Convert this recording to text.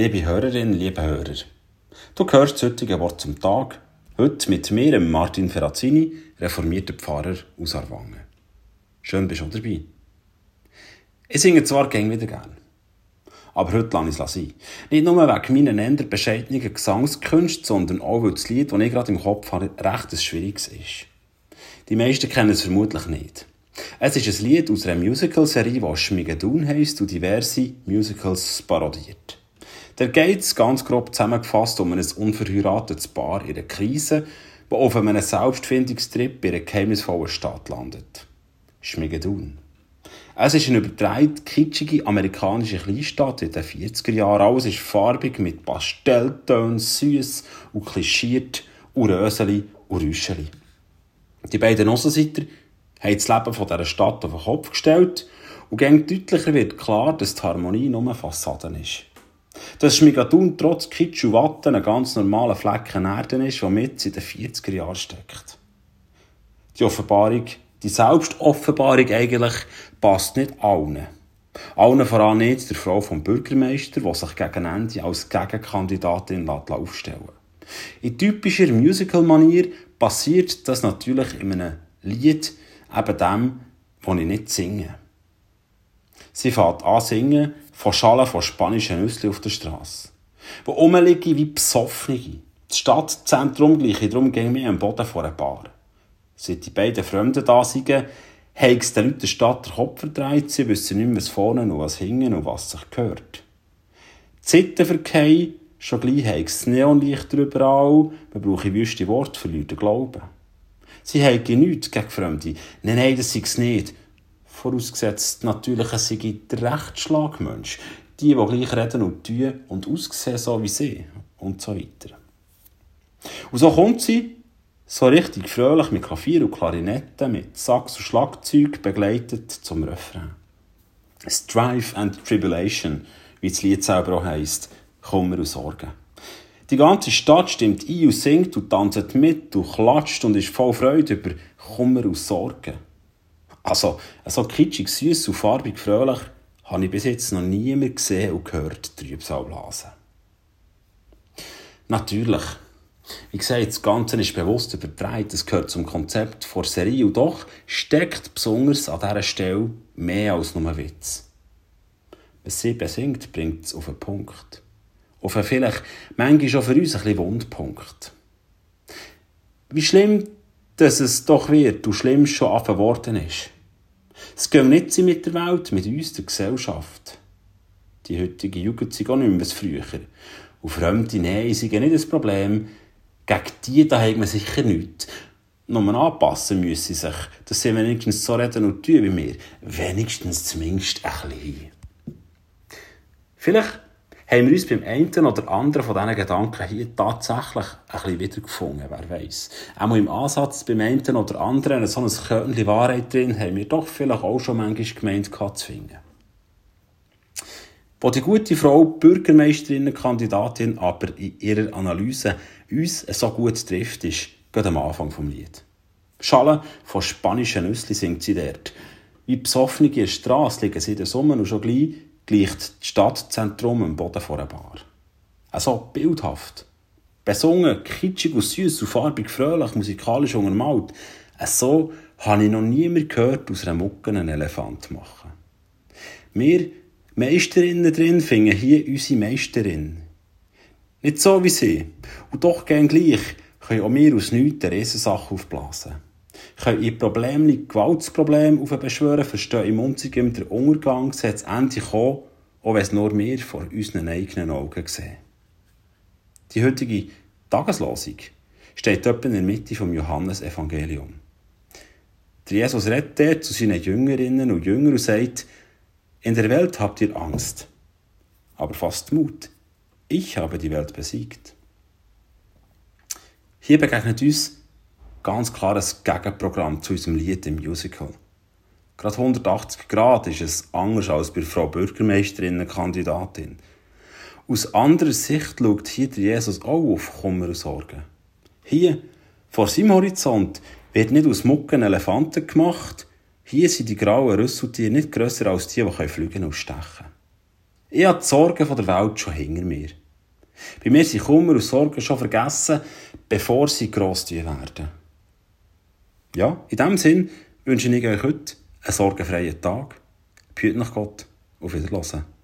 Liebe Hörerinnen, liebe Hörer, du hörst das heutige Wort zum Tag, heute mit mir, Martin Ferrazzini, reformierter Pfarrer aus Arwangen. Schön bist du dabei. Ich singe zwar gern wieder gern, aber heute lasse ich es sein. Nicht nur wegen meiner eher bescheidenen Gesangskünste, sondern auch, weil das Lied, das ich gerade im Kopf habe, recht ein schwieriges ist. Die meisten kennen es vermutlich nicht. Es ist ein Lied aus einer Musical-Serie, die Schmigadoon heisst und diverse Musicals parodiert. Da geht es ganz grob zusammengefasst um ein unverheiratetes Paar in einer Krise, das auf einem Selbstfindungstrip in einer geheimnisvollen Stadt landet. Schmigadoon. Es ist eine übertreibend kitschige amerikanische Kleinstadt in den 40er Jahren. Alles ist farbig mit Pastelltönen, süß und klischiert und Röseli und Rüscheli. Die beiden Aussenseiter haben das Leben von dieser Stadt auf den Kopf gestellt und gegen deutlicher wird klar, dass die Harmonie nur Fassaden ist. Dass Schmigatun trotz Kitsch und Watten ein ganz normaler Flecken Erde ist, der mit in den 40er Jahren steckt. Die Offenbarung, die Selbstoffenbarung eigentlich, passt nicht allen. Allen voran nicht der Frau vom Bürgermeister, die sich gegen Ende als Gegenkandidatin aufstellen. In typischer Musical-Manier passiert das natürlich in einem Lied, eben dem, das ich nicht singe. Sie fährt an singen von Schalen von spanischen Nüsse auf der Straße, wo rumliegen wie Besoffene. Das Stadtzentrum gleiche darum ging mir am Boden vor ein Bar. Seit die beiden Fremden da sind, haben es den Leuten der Stadt den Kopf verdreht, sie wissen nicht mehr, was vorne und was hinten und was sich gehört. Die Zittenverkehr, schon gleich haben das Neonlicht überall, man braucht wüste Worte für Leute glauben. Sie haben nichts gegen Fremde. Nein, nein, das sei es nicht. Vorausgesetzt natürlich, es sei der Rechtsschlagmensch. Die, die gleich reden und tun und aussehen so wie sie. Und so weiter. Und so kommt sie, so richtig fröhlich mit Klavier und Klarinette, mit Sax und Schlagzeug begleitet zum Refrain. Strife and Tribulation, wie das Lied selber auch heisst, Kummer und Sorgen. Die ganze Stadt stimmt ein und singt und tanzt mit und klatscht und ist voll Freude über Kummer und Sorgen. Also, so kitschig, süß und farbig fröhlich habe ich bis jetzt noch niemand gesehen und gehört, Trübsalblasen. Natürlich. Wie gesagt, das Ganze ist bewusst übertragen, es gehört zum Konzept vor Serie und doch steckt besonders an dieser Stelle mehr als nur Witz. Was sie besingt, bringt es auf den Punkt auf einen vielleicht manchmal schon für uns ein bisschen Wundpunkt. Wie schlimm, dass es doch wird und schlimm schon anfangen worden ist. Es geht nicht mit der Welt, mit uns, der Gesellschaft. Die heutige Jugend sind auch nicht mehr was früher. Und fremde Nähe sind nicht das Problem. Gegen die da hat man sicher nichts. Nur anpassen müssen sie sich, dass sie wenigstens so reden und tun wie wir. Wenigstens zumindest ein bisschen. Vielleicht haben wir uns beim einen oder anderen von diesen Gedanken hier tatsächlich ein bisschen wiedergefunden, wer weiß. Auch im Ansatz beim einen oder anderen so ein Körnchen Wahrheit drin, haben wir doch vielleicht auch schon manchmal gemeint zu finden. Wo die gute Frau Bürgermeisterinnenkandidatin aber in ihrer Analyse uns so gut trifft, ist gerade am Anfang vom Lied. Schalen von spanischen Nüssli singt sie dort. Wie besoffene Strasse liegen sie in der Sommer und schon gleich gleicht das Stadtzentrum am Boden vor einer Bar. Also bildhaft. Besungen, kitschig und süß und farbig, fröhlich, musikalisch untermalt. So habe ich noch niemand gehört aus einer Mucke einen Elefant machen. Wir Meisterinnen drin finden hier unsere Meisterin. Nicht so wie sie. Und doch gern gleich können auch wir aus nichts eine Riesensache aufblasen. Können in Problemen Gewaltsproblem aufbeschwören, verstehen im Umzug der Untergang, sollte es endlich kommen, auch wenn es nur wir vor unseren eigenen Augen sehen. Die heutige Tageslosung steht etwa in der Mitte vom Johannesevangelium. Der Jesus redet zu seinen Jüngerinnen und Jüngern und sagt, in der Welt habt ihr Angst, aber fasst Mut. Ich habe die Welt besiegt. Hier begegnet uns ganz klar ein Gegenprogramm zu unserem Lied im Musical. Gerade 180 Grad ist es anders als bei Frau Bürgermeisterinnenkandidatin. Aus anderer Sicht schaut hier der Jesus auch auf Kummer und Sorgen. Hier, vor seinem Horizont, wird nicht aus Mucken Elefanten gemacht. Hier sind die grauen Rüsseltiere nicht grösser als die, die fliegen und stechen können. Ich habe die Sorgen der Welt schon hinter mir. Bei mir sind Kummer und Sorgen schon vergessen, bevor sie gross werden. Ja, in diesem Sinn wünsche ich euch heute einen sorgenfreien Tag. Behüt nach Gott. Auf Wiedersehen.